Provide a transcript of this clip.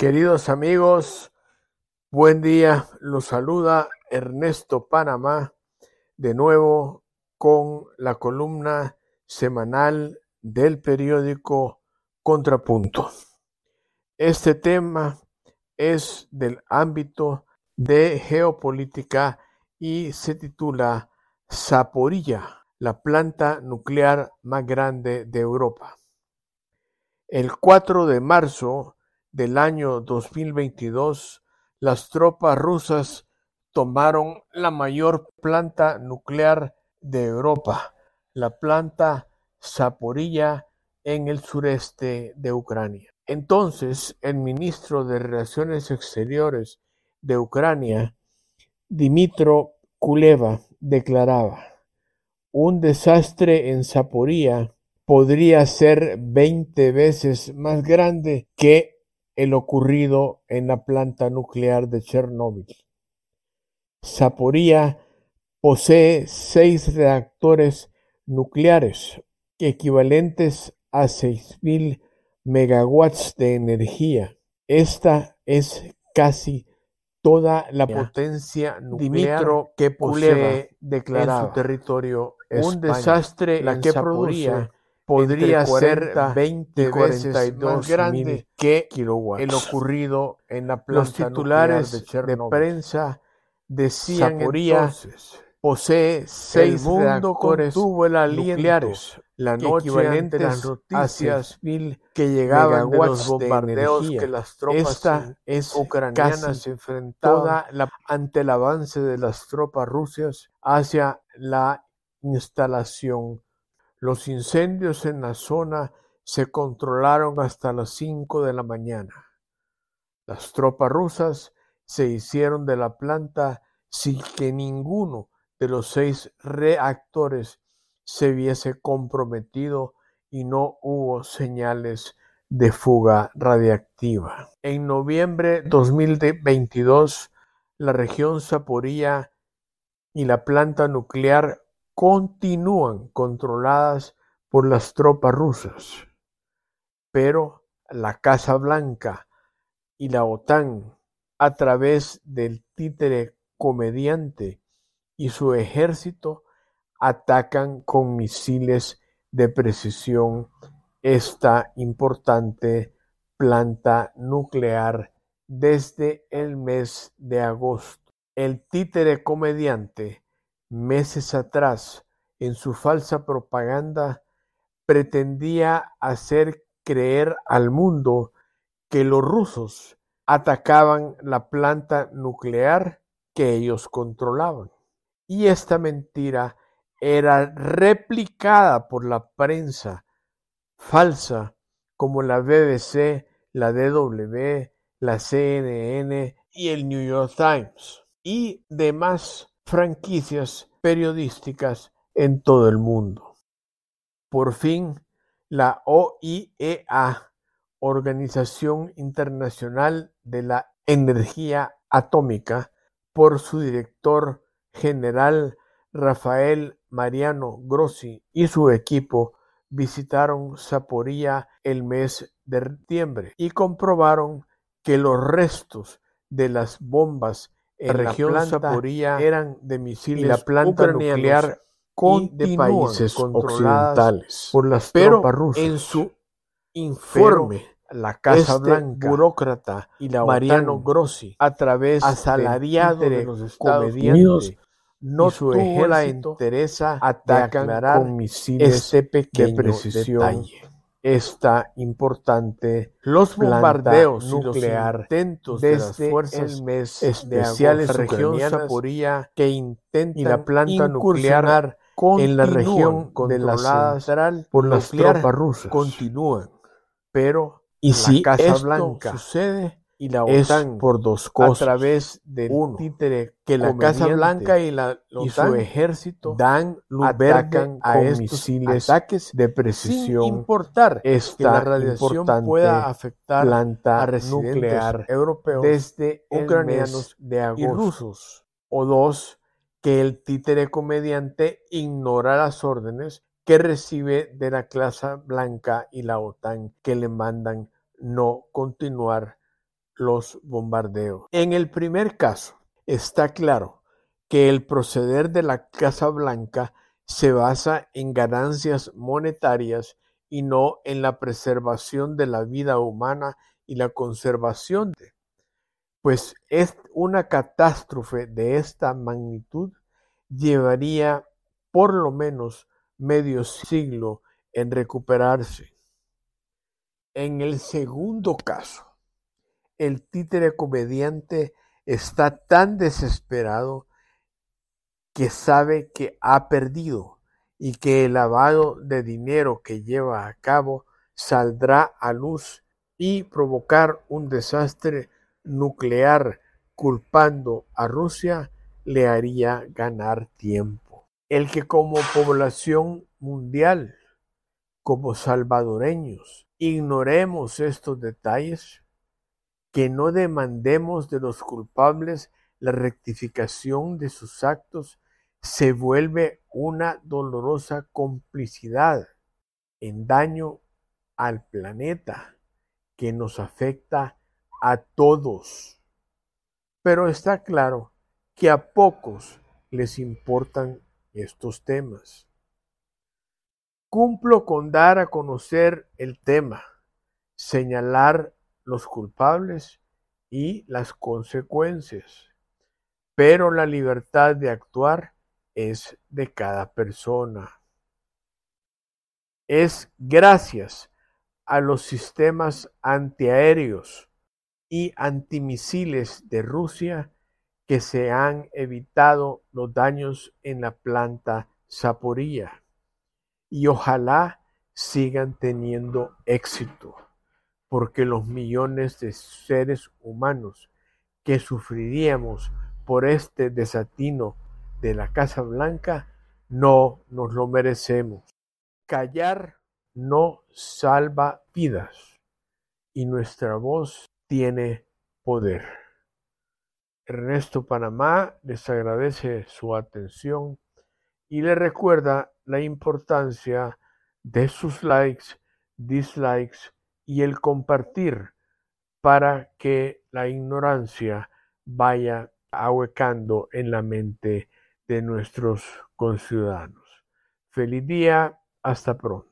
Queridos amigos, buen día. Los saluda Ernesto Panamá de nuevo con la columna semanal del periódico Contrapunto. Este tema es del ámbito de geopolítica y se titula Zaporilla, la planta nuclear más grande de Europa. El 4 de marzo del año 2022, las tropas rusas tomaron la mayor planta nuclear de Europa, la planta Zaporilla en el sureste de Ucrania. Entonces, el ministro de Relaciones Exteriores de Ucrania, Dimitro Kuleva, declaraba, un desastre en Zaporilla podría ser 20 veces más grande que el ocurrido en la planta nuclear de Chernóbil. Zaporilla posee seis reactores nucleares equivalentes a 6.000 megawatts de energía. Esta es casi toda la potencia nuclear que posee declarada en su territorio un desastre la que produce podría ser 20 veces más grande que el ocurrido en la planta Los titulares de, prensa decían entonces posee seis el mundo contuvo el aliento nucleares la noche equivalente a las noticias mil que llegaban de los bombardeos que las tropas Esta es ucranianas enfrentaban ante el avance de las tropas rusas hacia la instalación. Los incendios en la zona se controlaron hasta las cinco de la mañana. Las tropas rusas se hicieron de la planta sin que ninguno de los seis reactores se viese comprometido y no hubo señales de fuga radiactiva. En noviembre 2022, la región Zaporilla y la planta nuclear continúan controladas por las tropas rusas, pero la Casa Blanca y la OTAN, a través del títere comediante y su ejército, atacan con misiles de precisión esta importante planta nuclear desde el mes de agosto. El títere comediante, meses atrás, en su falsa propaganda, pretendía hacer creer al mundo que los rusos atacaban la planta nuclear que ellos controlaban. Y esta mentira era replicada por la prensa falsa como la BBC, la DW, la CNN y el New York Times y demás franquicias periodísticas en todo el mundo. Por fin, la OIEA, Organización Internacional de la Energía Atómica, por su director general Rafael Mariano Grossi y su equipo visitaron Zaporilla el mes de septiembre y comprobaron que los restos de las bombas en la región Zaporilla eran de misiles y la planta nuclear de países occidentales por las tropas rusas. En su informe, la Casa este Blanca, burócrata y la Mariano Grossi, a través asalariado de los Estados Unidos, no su tuvo la interesa atacan con misiles este pequeño de precisión esta importante los bombardeos nuclear intentos de las fuerzas el mes especiales de región Zaporilla que intentan y la planta nuclear en la región controlada central por las tropas rusas. continúan. Pero y si la Casa Blanca sucede y la OTAN por dos cosas. A través del uno, títere que la Casa Blanca y, la, y su ejército dan atacan a estos misiles ataques de precisión. sin importar esta que la radiación pueda afectar planta a nuclear europeo desde ucranianos de agosto, y rusos. O dos que el títere comediante ignora las órdenes que recibe de la Casa Blanca y la OTAN que le mandan no continuar los bombardeos. En el primer caso, está claro que el proceder de la Casa Blanca se basa en ganancias monetarias y no en la preservación de la vida humana y la conservación de, pues es una catástrofe de esta magnitud llevaría por lo menos medio siglo en recuperarse. En el segundo caso, el títere comediante está tan desesperado que sabe que ha perdido y que el lavado de dinero que lleva a cabo saldrá a luz y provocar un desastre nuclear culpando a Rusia le haría ganar tiempo. El que como población mundial, como salvadoreños, ignoremos estos detalles, que no demandemos de los culpables la rectificación de sus actos, se vuelve una dolorosa complicidad en daño al planeta que nos afecta a todos. Pero está claro que a pocos les importan estos temas. Cumplo con dar a conocer el tema, señalar los culpables y las consecuencias, pero la libertad de actuar es de cada persona. Es gracias a los sistemas antiaéreos y antimisiles de Rusia que se han evitado los daños en la planta Zaporilla y ojalá sigan teniendo éxito, porque los millones de seres humanos que sufriríamos por este desatino de la Casa Blanca no nos lo merecemos. Callar no salva vidas y nuestra voz tiene poder. Ernesto Panamá les agradece su atención y le recuerda la importancia de sus likes, dislikes y el compartir para que la ignorancia vaya ahuecando en la mente de nuestros conciudadanos. Feliz día, hasta pronto.